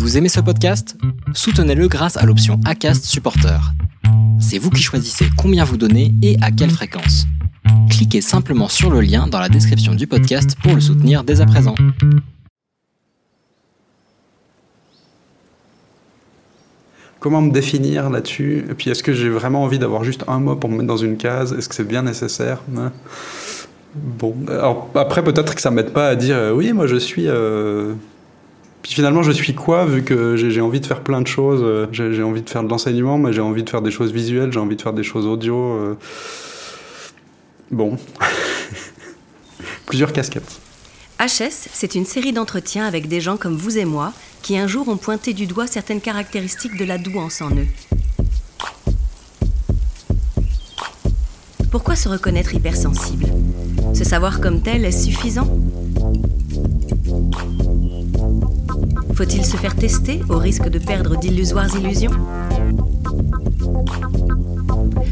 Vous aimez ce podcast? Soutenez-le grâce à l'option ACAST Supporter. C'est vous qui choisissez combien vous donnez et à quelle fréquence. Cliquez simplement sur le lien dans la description du podcast pour le soutenir dès à présent. Comment me définir là-dessus? Et puis, est-ce que j'ai vraiment envie d'avoir juste un mot pour me mettre dans une case? Est-ce que c'est bien nécessaire? Hein? Bon, alors après, peut-être que ça m'aide pas à dire euh, oui, moi je suis. Euh, puis finalement, je suis quoi vu que j'ai envie de faire plein de choses euh, J'ai envie de faire de l'enseignement, mais j'ai envie de faire des choses visuelles, j'ai envie de faire des choses audio. Bon. Plusieurs casquettes. HS, c'est une série d'entretiens avec des gens comme vous et moi qui un jour ont pointé du doigt certaines caractéristiques de la douance en eux. Pourquoi se reconnaître hypersensible? Se savoir comme tel est suffisant? Faut-il se faire tester au risque de perdre d'illusoires illusions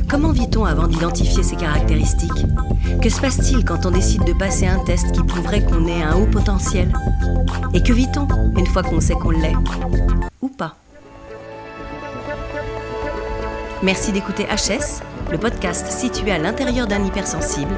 Comment vit-on avant d'identifier ces caractéristiques Que se passe-t-il quand on décide de passer un test qui prouverait qu'on est un haut potentiel Et que vit-on une fois qu'on sait qu'on l'est Ou pas Merci d'écouter HS, le podcast situé à l'intérieur d'un hypersensible.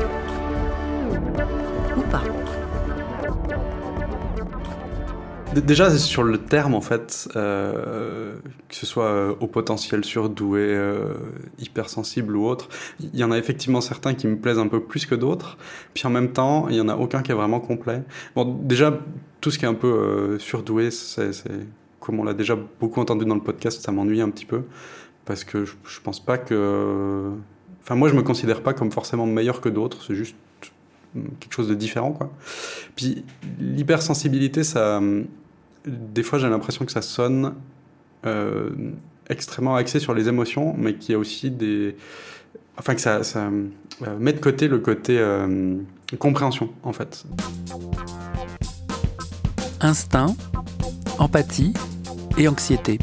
Déjà, sur le terme, en fait, euh, que ce soit euh, au potentiel surdoué, euh, hypersensible ou autre, il y en a effectivement certains qui me plaisent un peu plus que d'autres. Puis en même temps, il y en a aucun qui est vraiment complet. Bon, déjà, tout ce qui est un peu surdoué, c'est, comme on l'a déjà beaucoup entendu dans le podcast, ça m'ennuie un petit peu. Parce que je, je pense pas que. Enfin, moi, je me considère pas comme forcément meilleur que d'autres. C'est juste quelque chose de différent, quoi. Puis l'hypersensibilité, ça des fois j'ai l'impression que ça sonne euh, extrêmement axé sur les émotions, mais qu'il y a aussi des. Enfin, que ça, ça euh, met de côté le côté euh, compréhension, en fait. Instinct, empathie et anxiété.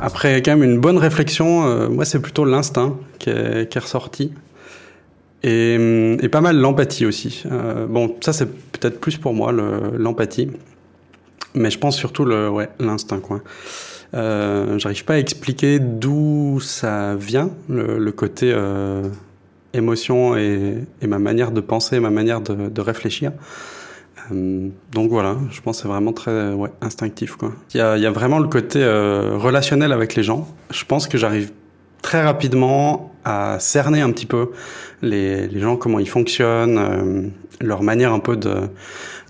Après quand même une bonne réflexion, moi c'est plutôt l'instinct qui est, qui est ressorti. Et, pas mal l'empathie aussi. bon, ça c'est peut-être plus pour moi, l'empathie. Mais je pense surtout l'instinct, quoi. Euh, j'arrive pas à expliquer d'où ça vient, le, côté euh, émotion et, ma manière de penser, ma manière de, réfléchir. Euh, donc voilà, je pense que c'est vraiment très instinctif. Il, y a, vraiment le côté euh, relationnel avec les gens. Je pense que j'arrive très rapidement à cerner un petit peu les, les gens, comment ils fonctionnent, euh, leur manière un peu de,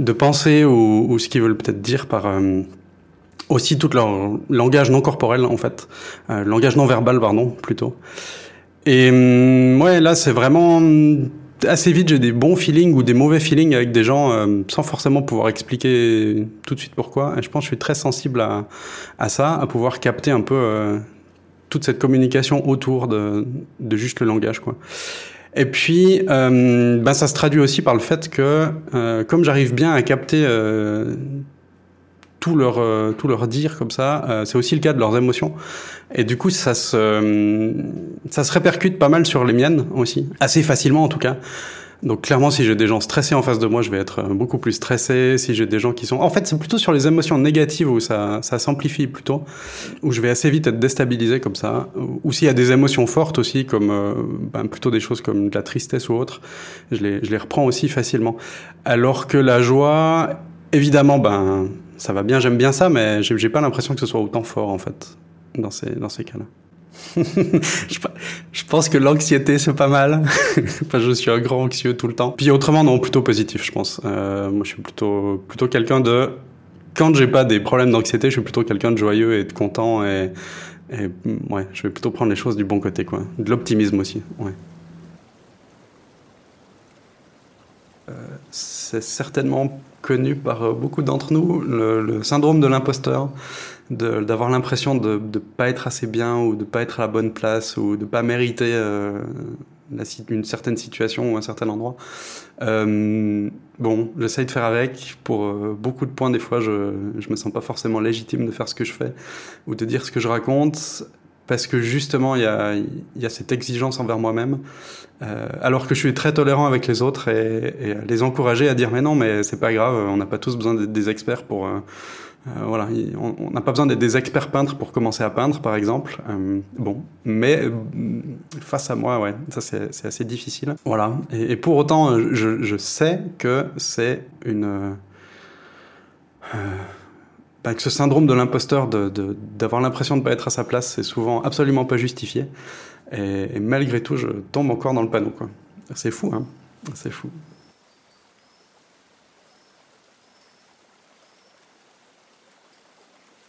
de penser ou, ce qu'ils veulent peut-être dire par euh, aussi tout leur langage non corporel en fait, euh, langage non verbal pardon plutôt. Et euh, ouais là c'est vraiment assez vite j'ai des bons feelings ou des mauvais feelings avec des gens sans forcément pouvoir expliquer tout de suite pourquoi. Et je pense que je suis très sensible à, à ça, à pouvoir capter un peu toute cette communication autour de, juste le langage quoi. Et puis, euh, ben ça se traduit aussi par le fait que, euh, comme j'arrive bien à capter euh, tout leur euh, tout leur dire comme ça, c'est aussi le cas de leurs émotions. Et du coup, ça se ça se répercute pas mal sur les miennes aussi, assez facilement en tout cas. Donc clairement, si j'ai des gens stressés en face de moi, je vais être beaucoup plus stressé. Si j'ai des gens qui sont... En fait, c'est plutôt sur les émotions négatives où ça, ça s'amplifie plutôt, où je vais assez vite être déstabilisé comme ça. Ou s'il y a des émotions fortes aussi, comme euh, ben, plutôt des choses comme de la tristesse ou autre, je les, je les reprends aussi facilement. Alors que la joie, évidemment, ben, ça va bien, j'aime bien ça, mais j'ai pas l'impression que ce soit autant fort en fait, dans ces, dans ces cas-là. je pense que l'anxiété c'est pas mal. je suis un grand anxieux tout le temps. Puis autrement non, plutôt positif, je pense. Euh, moi, je suis plutôt plutôt quelqu'un de quand j'ai pas des problèmes d'anxiété, je suis plutôt quelqu'un de joyeux et de content et, ouais, je vais plutôt prendre les choses du bon côté quoi. De l'optimisme aussi, ouais. Euh, c'est certainement connu par euh, beaucoup d'entre nous, le syndrome de l'imposteur d'avoir l'impression de ne pas être assez bien ou de ne pas être à la bonne place ou de ne pas mériter euh, une certaine situation ou un certain endroit. Euh, bon, j'essaye de faire avec. Pour euh, beaucoup de points, des fois, je ne me sens pas forcément légitime de faire ce que je fais ou de dire ce que je raconte parce que justement, il y a, y a cette exigence envers moi-même, alors que je suis très tolérant avec les autres et, et les encourager à dire mais non, mais c'est pas grave, on n'a pas tous besoin d'être des experts pour, euh, voilà, on n'a pas besoin d'être des experts peintres pour commencer à peindre, par exemple. bon, mais face à moi, ouais, ça c'est assez difficile. Voilà, et, pour autant, je, sais que c'est une bah, que ce syndrome de l'imposteur, d'avoir l'impression de ne pas être à sa place, c'est souvent absolument pas justifié. Et, malgré tout, je tombe encore dans le panneau. C'est fou, hein C'est fou.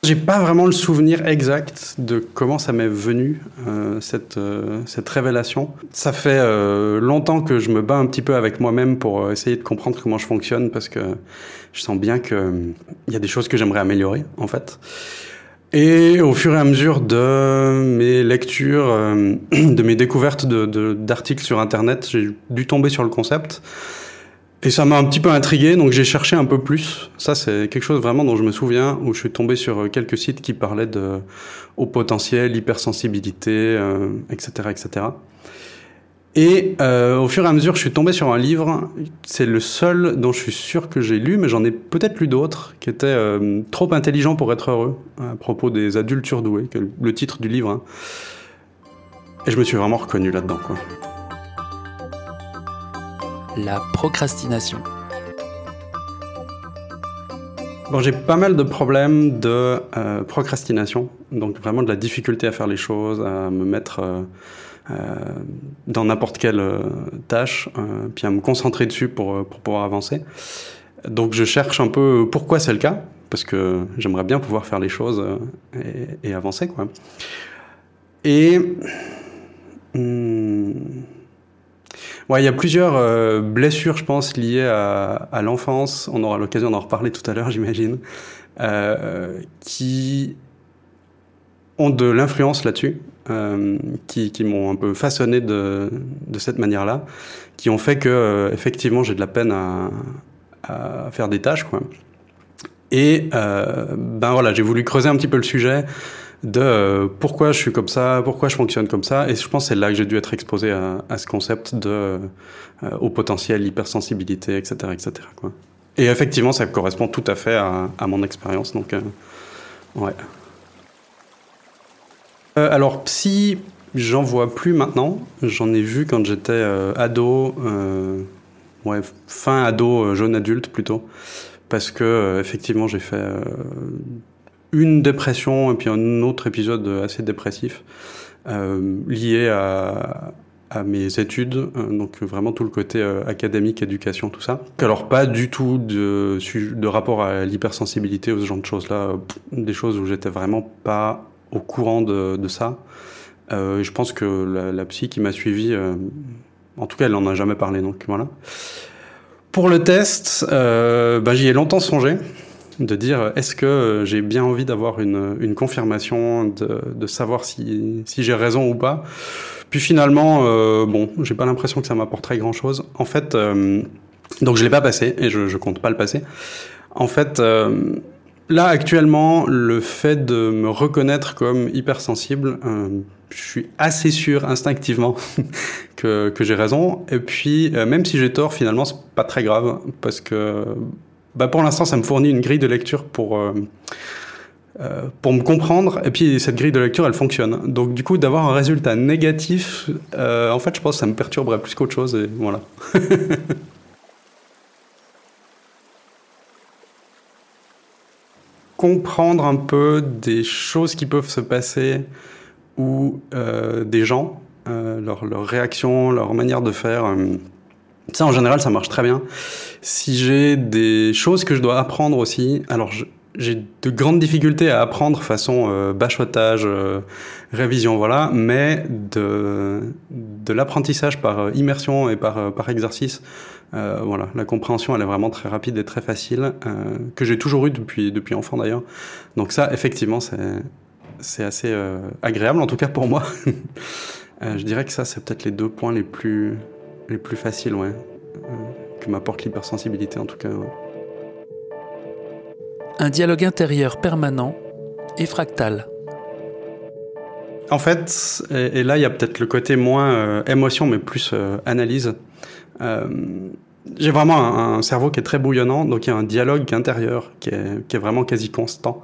J'ai pas vraiment le souvenir exact de comment ça m'est venu euh, cette euh, cette révélation. Ça fait euh, longtemps que je me bats un petit peu avec moi-même pour essayer de comprendre comment je fonctionne parce que je sens bien que il y a des choses que j'aimerais améliorer en fait. Et au fur et à mesure de mes lectures, de mes découvertes d'articles sur Internet, j'ai dû tomber sur le concept. Et ça m'a un petit peu intrigué, donc j'ai cherché un peu plus. Ça, c'est quelque chose vraiment dont je me souviens, où je suis tombé sur quelques sites qui parlaient de haut potentiel, hypersensibilité, etc., euh, etc. Et euh, au fur et à mesure, je suis tombé sur un livre. C'est le seul dont je suis sûr que j'ai lu, mais j'en ai peut-être lu d'autres, qui était euh, Trop intelligent pour être heureux, à propos des adultes surdoués, le titre du livre. Hein. Et je me suis vraiment reconnu là-dedans, quoi la procrastination. Bon, j'ai pas mal de problèmes de euh, procrastination, donc vraiment de la difficulté à faire les choses, à me mettre euh, euh, dans n'importe quelle tâche, puis à me concentrer dessus pour, pouvoir avancer. Donc je cherche un peu pourquoi c'est le cas, parce que j'aimerais bien pouvoir faire les choses et, et avancer, quoi. Et... Hmm, Ouais, il y a plusieurs euh, blessures, je pense, liées à, l'enfance. On aura l'occasion d'en reparler tout à l'heure, j'imagine, euh, qui ont de l'influence là-dessus, euh, qui, m'ont un peu façonné de, cette manière-là, qui ont fait que effectivement j'ai de la peine à, à, faire des tâches, quoi. Et ben voilà, j'ai voulu creuser un petit peu le sujet de euh, pourquoi je suis comme ça, pourquoi je fonctionne comme ça. Et je pense que c'est là que j'ai dû être exposé à, ce concept de euh, au potentiel, hypersensibilité, etc., etc. Et effectivement, ça correspond tout à fait à, mon expérience. Donc, euh, ouais. Alors, psy, j'en vois plus maintenant. J'en ai vu quand j'étais ado, ouais, fin ado, jeune adulte plutôt, parce que effectivement, j'ai fait une dépression et puis un autre épisode assez dépressif euh, lié à, mes études, euh, donc vraiment tout le côté euh, académique, éducation, tout ça. Alors pas du tout de, rapport à l'hypersensibilité ou ce genre de choses-là, des choses où j'étais vraiment pas au courant de, ça. Je pense que la, psy qui m'a suivi, en tout cas, elle n'en a jamais parlé, donc voilà. Pour le test, bah, j'y ai longtemps songé de dire est-ce que j'ai bien envie d'avoir une, confirmation, de, savoir si, j'ai raison ou pas. Puis finalement, euh, bon, j'ai pas l'impression que ça m'apporterait grand-chose. En fait, euh, donc je l'ai pas passé et je, je compte pas le passer. En fait, euh, là actuellement, le fait de me reconnaître comme hypersensible, euh, je suis assez sûr instinctivement que, que j'ai raison. Et puis, euh, même si j'ai tort, finalement, c'est pas très grave parce que bah pour l'instant, ça me fournit une grille de lecture pour, euh, euh, pour me comprendre. Et puis, cette grille de lecture, elle fonctionne. Donc, du coup, d'avoir un résultat négatif, euh, en fait, je pense que ça me perturberait plus qu'autre chose. Et voilà. comprendre un peu des choses qui peuvent se passer ou des gens, leur réaction, leur manière de faire. Euh, ça, en général, ça marche très bien. Si j'ai des choses que je dois apprendre aussi, alors j'ai de grandes difficultés à apprendre façon euh, bachotage, euh, révision, voilà, mais de, l'apprentissage par euh, immersion et par, par exercice, euh, voilà, la compréhension, elle est vraiment très rapide et très facile, euh, que j'ai toujours eu depuis, depuis enfant d'ailleurs. Donc ça, effectivement, c'est assez euh, agréable, en tout cas pour moi. je dirais que ça, c'est peut-être les deux points les plus, les plus faciles, ouais, que m'apporte l'hypersensibilité en tout cas. Ouais. Un dialogue intérieur permanent et fractal. En fait, et, et là il y a peut-être le côté moins euh, émotion mais plus euh, analyse. Euh, j'ai vraiment un, cerveau qui est très bouillonnant, donc il y a un dialogue intérieur qui est, qui est vraiment quasi constant.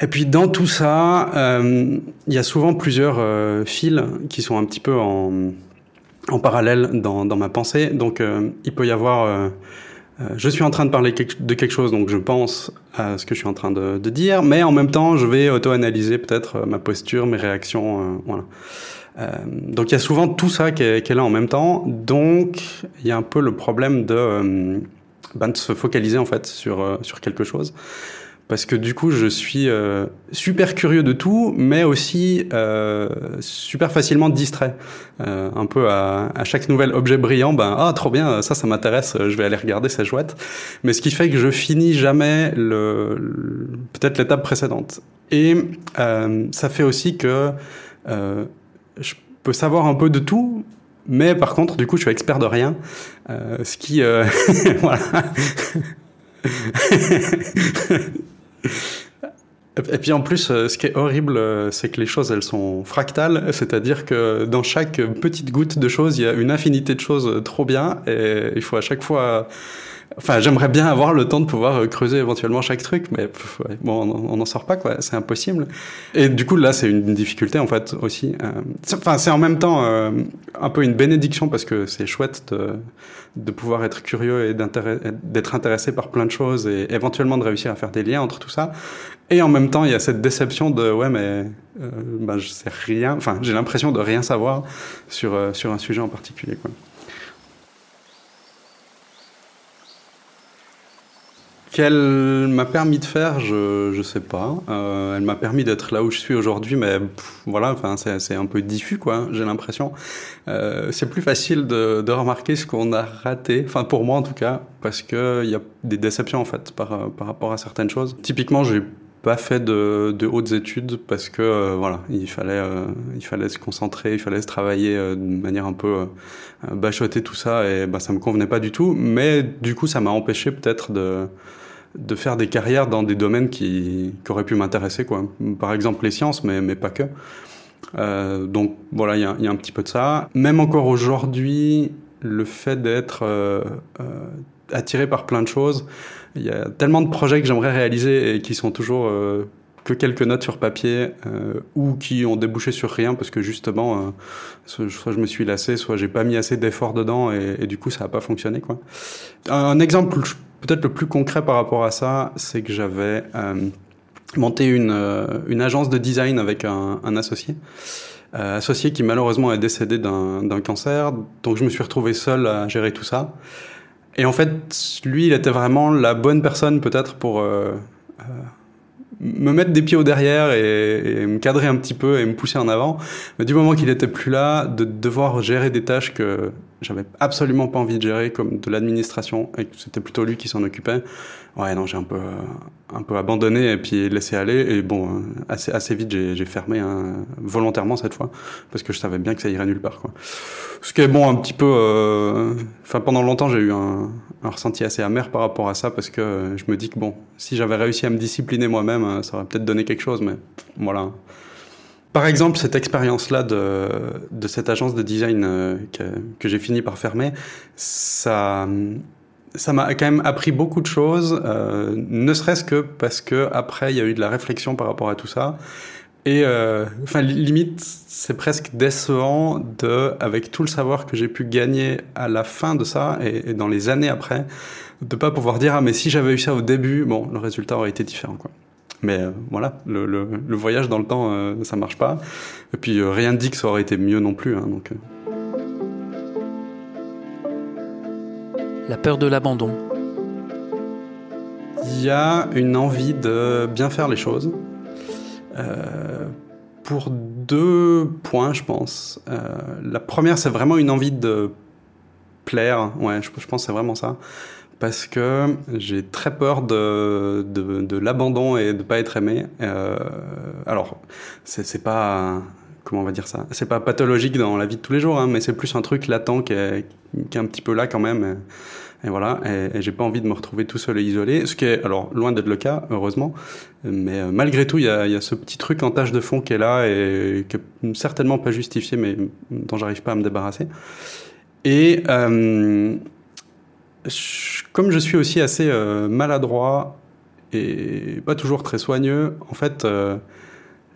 Et puis dans tout ça, euh, il y a souvent plusieurs euh, fils qui sont un petit peu en, en parallèle dans, dans, ma pensée. Donc euh, il peut y avoir, euh, euh, je suis en train de parler de quelque chose, donc je pense à ce que je suis en train de, dire, mais en même temps, je vais auto-analyser peut-être ma posture, mes réactions, voilà. donc il y a souvent tout ça qui est, là en même temps. Donc il y a un peu le problème de, ben, se focaliser en fait sur, sur quelque chose parce que du coup je suis euh, super curieux de tout, mais aussi euh, super facilement distrait. Euh, un peu à, chaque nouvel objet brillant, ben ah trop bien, ça ça m'intéresse, je vais aller regarder, c'est chouette. Mais ce qui fait que je finis jamais le, peut-être l'étape précédente. Et ça fait aussi que je peux savoir un peu de tout, mais par contre, du coup, je suis expert de rien, ce qui, voilà. Et puis en plus, euh, ce qui est horrible, euh, c'est que les choses, elles sont fractales, c'est-à-dire que dans chaque petite goutte de choses, il y a une infinité de choses trop bien, et il faut à chaque fois Enfin, j'aimerais bien avoir le temps de pouvoir euh, creuser éventuellement chaque truc, mais bon, on n'en sort pas, quoi. C'est impossible. Et du coup, là, c'est une difficulté, en fait, aussi. Euh, enfin, c'est en même temps euh, un peu une bénédiction parce que c'est chouette de, de pouvoir être curieux et d'être intéressé par plein de choses et éventuellement de réussir à faire des liens entre tout ça. Et en même temps, il y a cette déception de ouais, mais ben, je sais rien. Enfin, j'ai l'impression de rien savoir sur sur un sujet en particulier, quoi. Qu'elle m'a permis de faire, je je sais pas. Euh, elle m'a permis d'être là où je suis aujourd'hui, mais voilà, enfin c'est un peu diffus quoi. J'ai l'impression. Euh, c'est plus facile de, remarquer ce qu'on a raté, enfin pour moi en tout cas, parce que il y a des déceptions en fait par par rapport à certaines choses. Typiquement, j'ai pas fait de, hautes études parce que euh, voilà, il fallait, il fallait se concentrer, il fallait se travailler euh, de manière un peu bachoter tout ça et bah, ça me convenait pas du tout. Mais du coup, ça m'a empêché peut-être de, de faire des carrières dans des domaines qui, qui auraient pu m'intéresser, quoi. Par exemple les sciences, mais, mais pas que. Euh, donc voilà, il y, a un petit peu de ça. Même encore aujourd'hui, le fait d'être euh, attiré par plein de choses, il y a tellement de projets que j'aimerais réaliser et qui sont toujours euh, que quelques notes sur papier euh, ou qui ont débouché sur rien parce que justement, euh, soit je me suis lassé, soit j'ai pas mis assez d'efforts dedans et, et, du coup ça n'a pas fonctionné. Quoi. Un exemple peut-être le plus concret par rapport à ça, c'est que j'avais euh, monté une, une agence de design avec un, associé. Euh, associé qui malheureusement est décédé d'un cancer, donc je me suis retrouvé seul à gérer tout ça. Et en fait, lui, il était vraiment la bonne personne peut-être pour euh, euh, me mettre des pieds au derrière et, et, me cadrer un petit peu et me pousser en avant. Mais du moment qu'il était plus là, de devoir gérer des tâches que j'avais absolument pas envie de gérer, comme de l'administration, et que c'était plutôt lui qui s'en occupait. Ouais, non, j'ai un peu, un peu abandonné et puis laissé aller. Et bon, assez, assez vite, j'ai fermé hein, volontairement cette fois, parce que je savais bien que ça irait nulle part. Ce qui est bon, un petit peu. Euh... Enfin, pendant longtemps, j'ai eu un, un, ressenti assez amer par rapport à ça, parce que je me dis que bon, si j'avais réussi à me discipliner moi-même, ça aurait peut-être donné quelque chose, mais voilà. Par exemple, cette expérience-là de, cette agence de design euh, que, j'ai fini par fermer, ça, ça m'a quand même appris beaucoup de choses, euh, ne serait-ce que parce que après il y a eu de la réflexion par rapport à tout ça. Et euh, enfin, limite, c'est presque décevant de, avec tout le savoir que j'ai pu gagner à la fin de ça et, et dans les années après, de pas pouvoir dire ah mais si j'avais eu ça au début, bon, le résultat aurait été différent quoi. Mais euh, voilà, le, le, le, voyage dans le temps, euh, ça marche pas. Et puis euh, rien ne dit que ça aurait été mieux non plus. Hein, donc. La peur de l'abandon. Il y a une envie de bien faire les choses. Euh, pour deux points, je pense. Euh, la première, c'est vraiment une envie de plaire. Ouais, je, je pense que c'est vraiment ça parce que j'ai très peur de, de, l'abandon et de pas être aimé. Euh, alors, c'est pas comment on va dire ça? C'est pas pathologique dans la vie de tous les jours, hein, mais c'est plus un truc latent qui est, qui est, un petit peu là quand même. Et, voilà, et, et j'ai pas envie de me retrouver tout seul et isolé, ce qui est alors loin d'être le cas, heureusement. Mais euh, malgré tout, il y a, y a, ce petit truc en tâche de fond qui est là et qui est certainement pas justifié, mais dont j'arrive pas à me débarrasser. Et euh, comme je suis aussi assez maladroit et pas toujours très soigneux, en fait,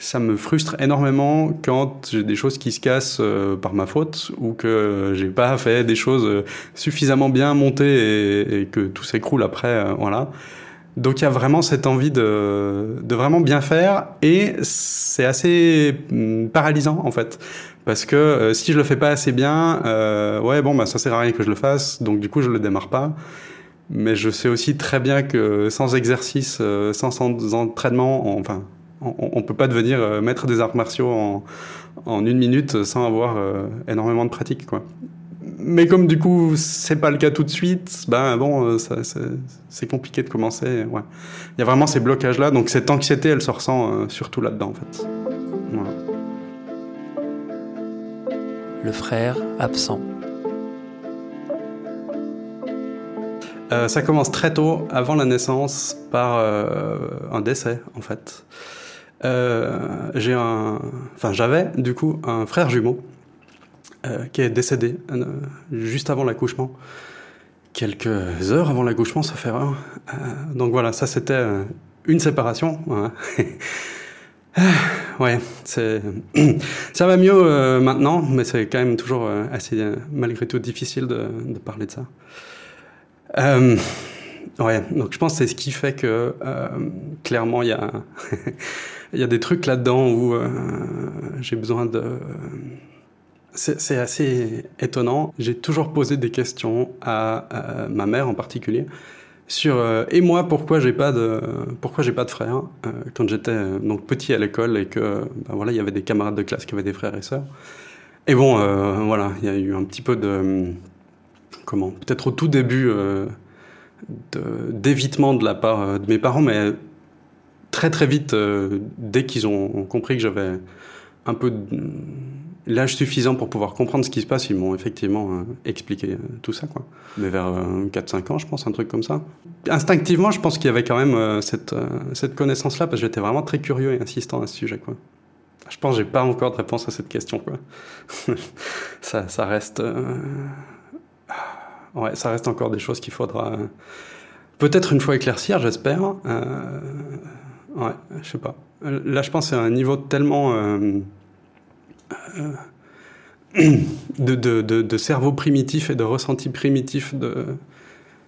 ça me frustre énormément quand j'ai des choses qui se cassent euh, par ma faute ou que j'ai pas fait des choses euh, suffisamment bien montées et, que tout s'écroule après. Euh, voilà. Donc il y a vraiment cette envie de, de vraiment bien faire et c'est assez mm, paralysant en fait. Parce que si je le fais pas assez bien, ouais bon bah ça sert à rien que je le fasse, donc du coup je le démarre pas. Mais je sais aussi très bien que sans exercice, sans, sans entraînement, enfin on peut pas devenir euh, maître des arts martiaux en, une minute sans avoir euh, énormément de pratique. Quoi. Mais comme du coup, c'est pas le cas tout de suite, ben bon, euh, c'est compliqué de commencer. Ouais. Il y a vraiment ces blocages-là, donc cette anxiété, elle se ressent surtout là-dedans, en fait. Le frère absent. ça commence très tôt, avant la naissance, par un décès, en fait. Euh, j'ai enfin j'avais du coup un frère jumeau euh, qui est décédé euh, juste avant l'accouchement, quelques heures avant l'accouchement, ça fait rare. donc voilà, ça c'était une séparation. ouais, c'est ça va mieux maintenant, mais c'est quand même toujours assez malgré tout difficile de, parler de ça. ouais, donc je pense que c'est ce qui fait que clairement il y a il y a des trucs là-dedans où euh, j'ai besoin de... C'est assez étonnant. J'ai toujours posé des questions à, ma mère en particulier sur euh, et moi pourquoi j'ai pas de pourquoi j'ai pas de frères euh, quand j'étais donc petit à l'école et que ben voilà il y avait des camarades de classe qui avaient des frères et sœurs. Et bon voilà il y a eu un petit peu de comment peut-être au tout début d'évitement de, de la part de mes parents mais très très vite, euh, dès qu'ils ont compris que j'avais un peu l'âge suffisant pour pouvoir comprendre ce qui se passe, ils m'ont effectivement euh, expliqué euh, tout ça. Quoi. Mais vers 4-5 ans, je pense, un truc comme ça. Instinctivement, je pense qu'il y avait quand même cette, cette connaissance-là, parce que j'étais vraiment très curieux et insistant à ce sujet. Quoi. Je pense que j'ai pas encore de réponse à cette question. Quoi. ça, ça reste... Ouais, ça reste encore des choses qu'il faudra peut-être une fois éclaircir, j'espère. Ouais, je sais pas. Là, je pense que c'est un niveau tellement euh, euh, de, de, de, cerveau primitif et de ressenti primitif de,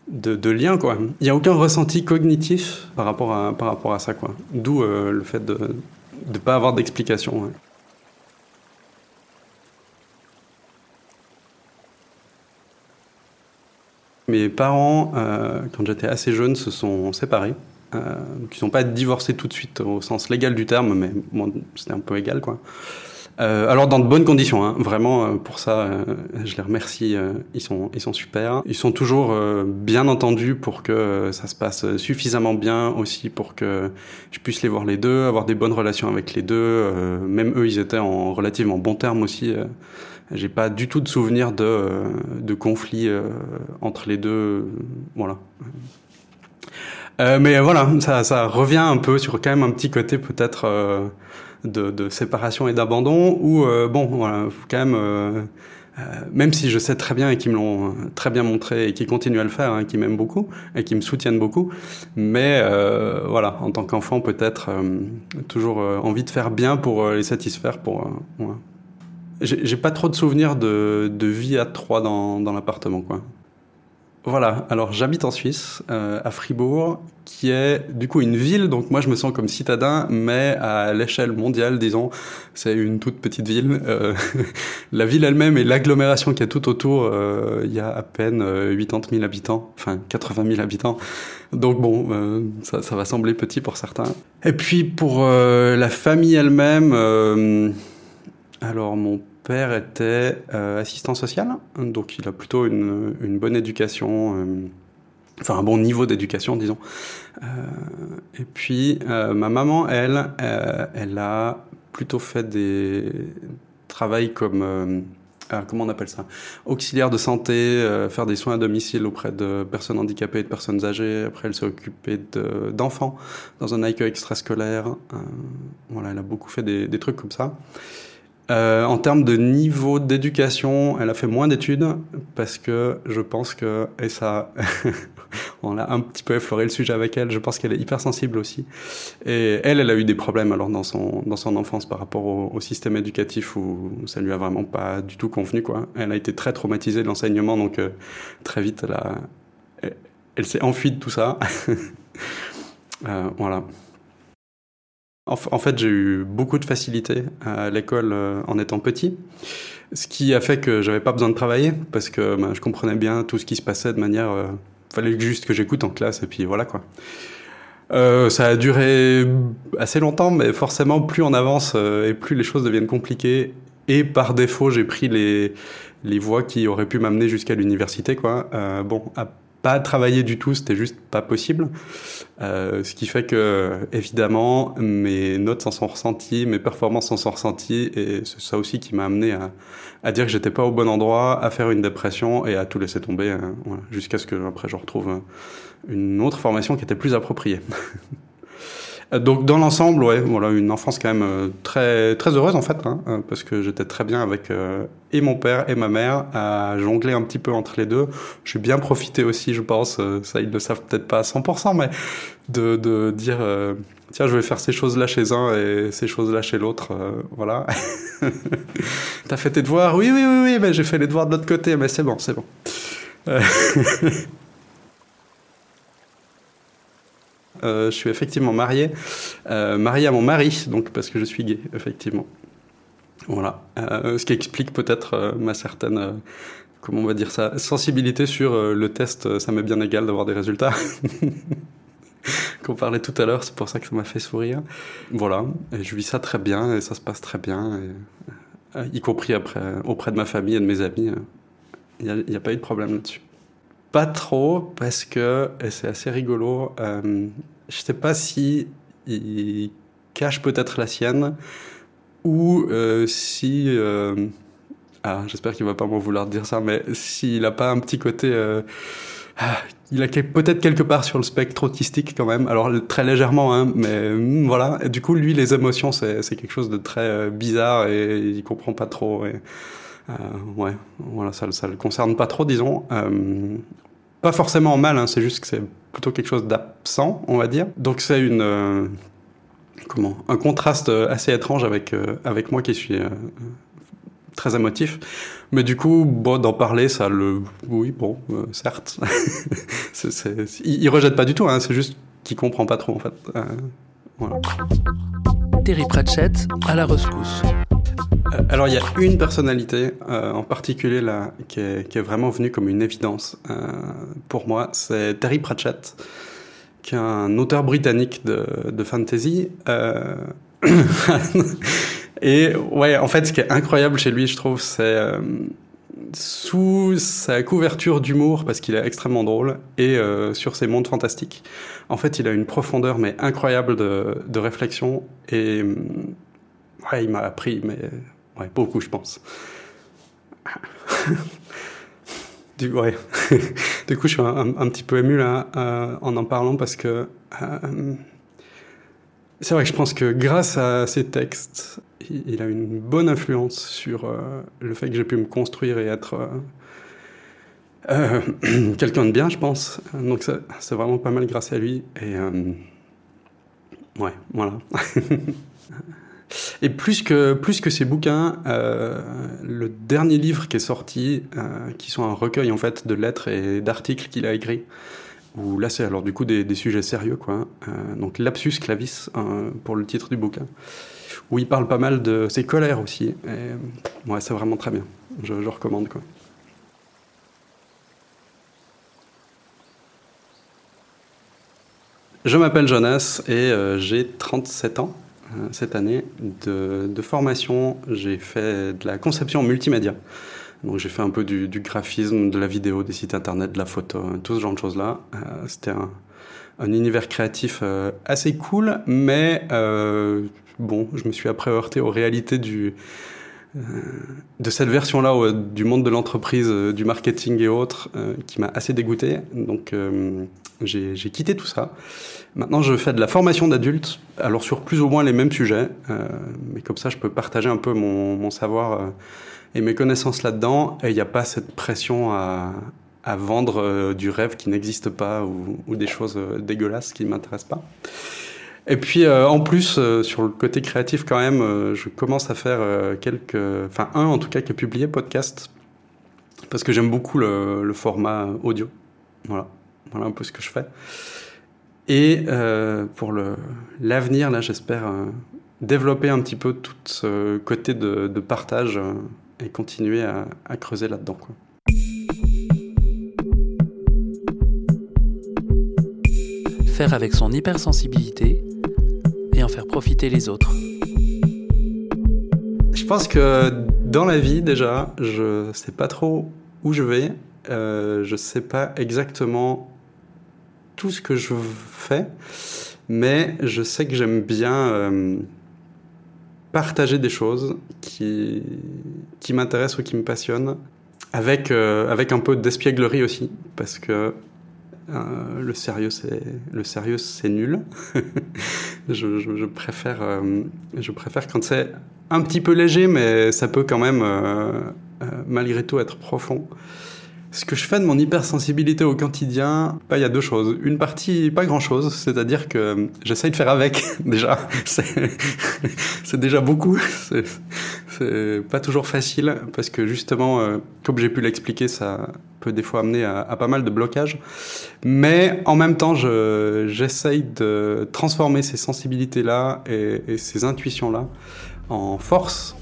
de, lien, quoi. Il n'y a aucun ressenti cognitif par rapport à, par rapport à ça. D'où euh, le fait de ne pas avoir d'explication. Mes parents, quand j'étais assez jeune, se sont séparés euh, qui ne sont pas divorcés tout de suite au sens légal du terme, mais c'était un peu égal, quoi. Euh, alors dans de bonnes conditions, hein. vraiment euh, pour ça, euh, je les remercie. Euh, ils sont ils sont super. Ils sont toujours bien entendus pour que ça se passe suffisamment bien aussi pour que je puisse les voir les deux, avoir des bonnes relations avec les deux. même eux, ils étaient en relativement bons termes aussi. J'ai pas du tout de souvenir de de conflits entre les deux. Voilà. Euh, mais voilà, ça, ça, revient un peu sur quand même un petit côté peut-être euh, de, séparation et d'abandon, où euh, bon, voilà, quand même, euh, euh, même si je sais très bien et qu'ils me l'ont très bien montré et qu'ils continuent à le faire, hein, qu'ils m'aiment beaucoup et qui me soutiennent beaucoup, mais voilà, en tant qu'enfant peut-être toujours envie de faire bien pour les satisfaire, pour. J'ai pas trop de souvenirs de, de vie à trois dans, dans l'appartement, quoi. Voilà, alors j'habite en Suisse, euh, à Fribourg, qui est du coup une ville, donc moi je me sens comme citadin, mais à l'échelle mondiale, disons, c'est une toute petite ville. Euh, la ville elle-même et l'agglomération qui est tout autour, euh, il y a à peine 80 000 habitants, enfin 80 000 habitants. Donc bon, ça, ça, va sembler petit pour certains. Et puis pour la famille elle-même, alors mon père était euh, assistant social, donc il a plutôt une, une bonne éducation, euh, enfin un bon niveau d'éducation, disons. Euh, et puis ma maman, elle, elle a plutôt fait des travails comme comment on appelle ça? Auxiliaire de santé, faire des soins à domicile auprès de personnes handicapées et de personnes âgées. Après, elle s'est occupée d'enfants dans un accueil extrascolaire. voilà, elle a beaucoup fait des, des trucs comme ça. Euh, en termes de niveau d'éducation, elle a fait moins d'études parce que je pense que, et ça, on a un petit peu effleuré le sujet avec elle, je pense qu'elle est hyper sensible aussi. Et elle, elle a eu des problèmes alors dans son, dans son enfance par rapport au, système éducatif où ça lui a vraiment pas du tout convenu, quoi. Elle a été très traumatisée de l'enseignement, donc euh, très vite, elle, elle, s'est enfuie de tout ça. euh, voilà. En, fait, j'ai eu beaucoup de facilité à l'école euh, en étant petit, ce qui a fait que j'avais pas besoin de travailler parce que ben, je comprenais bien tout ce qui se passait de manière. Euh, fallait juste que j'écoute en classe et puis voilà quoi. Euh, ça a duré assez longtemps, mais forcément, plus on avance et plus les choses deviennent compliquées. Et par défaut, j'ai pris les, les voies qui auraient pu m'amener jusqu'à l'université. quoi. bon, pas travailler du tout, c'était juste pas possible. Euh, ce qui fait que, évidemment, mes notes s'en sont ressenties, mes performances s'en sont ressenties, et c'est ça aussi qui m'a amené à, à dire que j'étais pas au bon endroit, à faire une dépression et à tout laisser tomber, euh, voilà, jusqu'à ce que après je retrouve une autre formation qui était plus appropriée. Euh, donc dans l'ensemble, ouais, voilà, une enfance quand même euh, très très heureuse en fait, hein, euh, parce que j'étais très bien avec et mon père et ma mère à jongler un petit peu entre les deux. J'ai bien profité aussi, je pense, ça ils ne le savent peut-être pas à 100%, mais de, de dire tiens, je vais faire ces choses-là chez un et ces choses-là chez l'autre, voilà. T'as fait tes devoirs? Oui, oui, oui, oui, mais j'ai fait les devoirs de l'autre côté, mais c'est bon, c'est bon. Euh, je suis effectivement marié, euh, marié à mon mari, donc parce que je suis gay, effectivement. Voilà. Euh, ce qui explique peut-être ma certaine, comment on va dire ça, sensibilité sur le test. Ça m'est bien égal d'avoir des résultats. qu'on parlait tout à l'heure, c'est pour ça que ça m'a fait sourire. Voilà, et je vis ça très bien et ça se passe très bien, y compris auprès de ma famille et de mes amis. Il n'y a, pas eu de problème là-dessus. Pas trop, parce que, et c'est assez rigolo, euh, je sais pas si il cache peut-être la sienne, ou euh, si... Euh, ah, j'espère qu'il va pas m'en vouloir dire ça, mais s'il a pas un petit côté... Euh, ah, il a peut-être quelque part sur le spectre autistique quand même, alors très légèrement, hein, mais hmm, voilà. Du coup, lui, les émotions, c'est quelque chose de très bizarre et il comprend pas trop. Ouais, voilà, ça, ça le concerne pas trop, disons. Euh, pas forcément mal, hein, c'est juste que c'est plutôt quelque chose d'absent, on va dire. Donc c'est une euh, comment un contraste assez étrange avec avec moi qui suis très émotif. Mais du coup, bon, d'en parler, ça le, oui, bon, certes, Il, rejette pas du tout, hein, c'est juste qu'il comprend pas trop en fait. Terry Pratchett à la rescousse. Euh, alors il y a une personnalité euh, en particulier là qui est, vraiment venue comme une évidence euh, pour moi, c'est Terry Pratchett, qui est un auteur britannique de, fantasy. et ouais, en fait, ce qui est incroyable chez lui, je trouve, c'est sous sa couverture d'humour, parce qu'il est extrêmement drôle, et sur ses mondes fantastiques. En fait, il a une profondeur mais incroyable de, de réflexion et ouais, il m'a appris mais Ouais, beaucoup, je pense. du, ouais. du coup, je suis un, petit peu ému là euh, en en parlant parce que euh, c'est vrai que je pense que grâce à ces textes, il, a une bonne influence sur euh, le fait que j'ai pu me construire et être quelqu'un de bien, je pense. Donc c'est vraiment pas mal grâce à lui. Et ouais, voilà. Et plus que, plus que ces bouquins, euh, le dernier livre qui est sorti, euh, qui sont un recueil en fait de lettres et d'articles qu'il a écrits, où là c'est alors du coup des, sujets sérieux, quoi. Euh, donc Lapsus Clavis, pour le titre du bouquin, où il parle pas mal de ses colères aussi. Et, ouais, c'est vraiment très bien. Je, je recommande, quoi. Je m'appelle Jonas et j'ai 37 ans. Euh, cette année de, formation. J'ai fait de la conception multimédia. Donc j'ai fait un peu du, graphisme, de la vidéo, des sites internet, de la photo, tout ce genre de choses-là. Euh, c'était un, univers créatif euh, assez cool, mais bon, je me suis après heurté aux réalités du, de cette version-là du monde de l'entreprise, du marketing et autres, qui m'a assez dégoûté. Donc j'ai quitté tout ça. Maintenant, je fais de la formation d'adultes, alors sur plus ou moins les mêmes sujets, mais comme ça, je peux partager un peu mon, savoir et mes connaissances là-dedans. Et il n'y a pas cette pression à, vendre euh, du rêve qui n'existe pas ou, des choses euh, dégueulasses qui ne m'intéressent pas. Et puis euh, en plus, sur le côté créatif quand même, je commence à faire quelques... Enfin un en tout cas qui a publié podcast, parce que j'aime beaucoup le, le, format audio. Voilà. Voilà un peu ce que je fais. Et pour l'avenir, là j'espère développer un petit peu tout ce côté de, de partage et continuer à, à creuser là-dedans. Faire avec son hypersensibilité et en faire profiter les autres. Je pense que dans la vie, déjà, je sais pas trop où je vais. Euh, je sais pas exactement tout ce que je fais, mais je sais que j'aime bien. Euh, partager des choses qui, qui m'intéressent ou qui me passionnent, avec, euh, avec un peu d'espièglerie aussi, parce que euh, le sérieux, c'est nul. je, préfère, je préfère quand c'est un petit peu léger, mais ça peut quand même, malgré tout, être profond. Ce que je fais de mon hypersensibilité au quotidien, bah, il y a deux choses. Une partie, pas grand-chose, c'est-à-dire que j'essaye de faire avec, déjà. C'est déjà beaucoup. C'est pas toujours facile, parce que justement, euh, comme j'ai pu l'expliquer, ça peut des fois amener à, pas mal de blocages. Mais en même temps, j'essaye de transformer ces sensibilités-là et, ces intuitions-là en force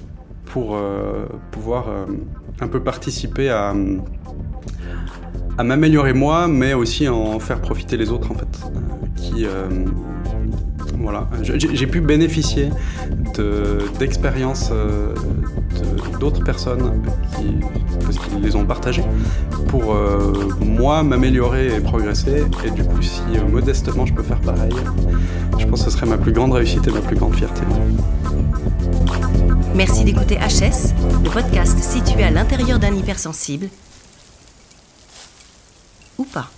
pour euh, pouvoir euh, un peu participer à à m'améliorer moi, mais aussi en faire profiter les autres en fait. Euh, qui, voilà, j'ai pu bénéficier d'expériences d'autres personnes qui, parce qu'ils les ont partagées pour moi m'améliorer et progresser. Et du coup, si modestement je peux faire pareil, je pense que ce serait ma plus grande réussite et ma plus grande fierté. Merci d'écouter HS, le podcast situé à l'intérieur d'un hypersensible ou pas.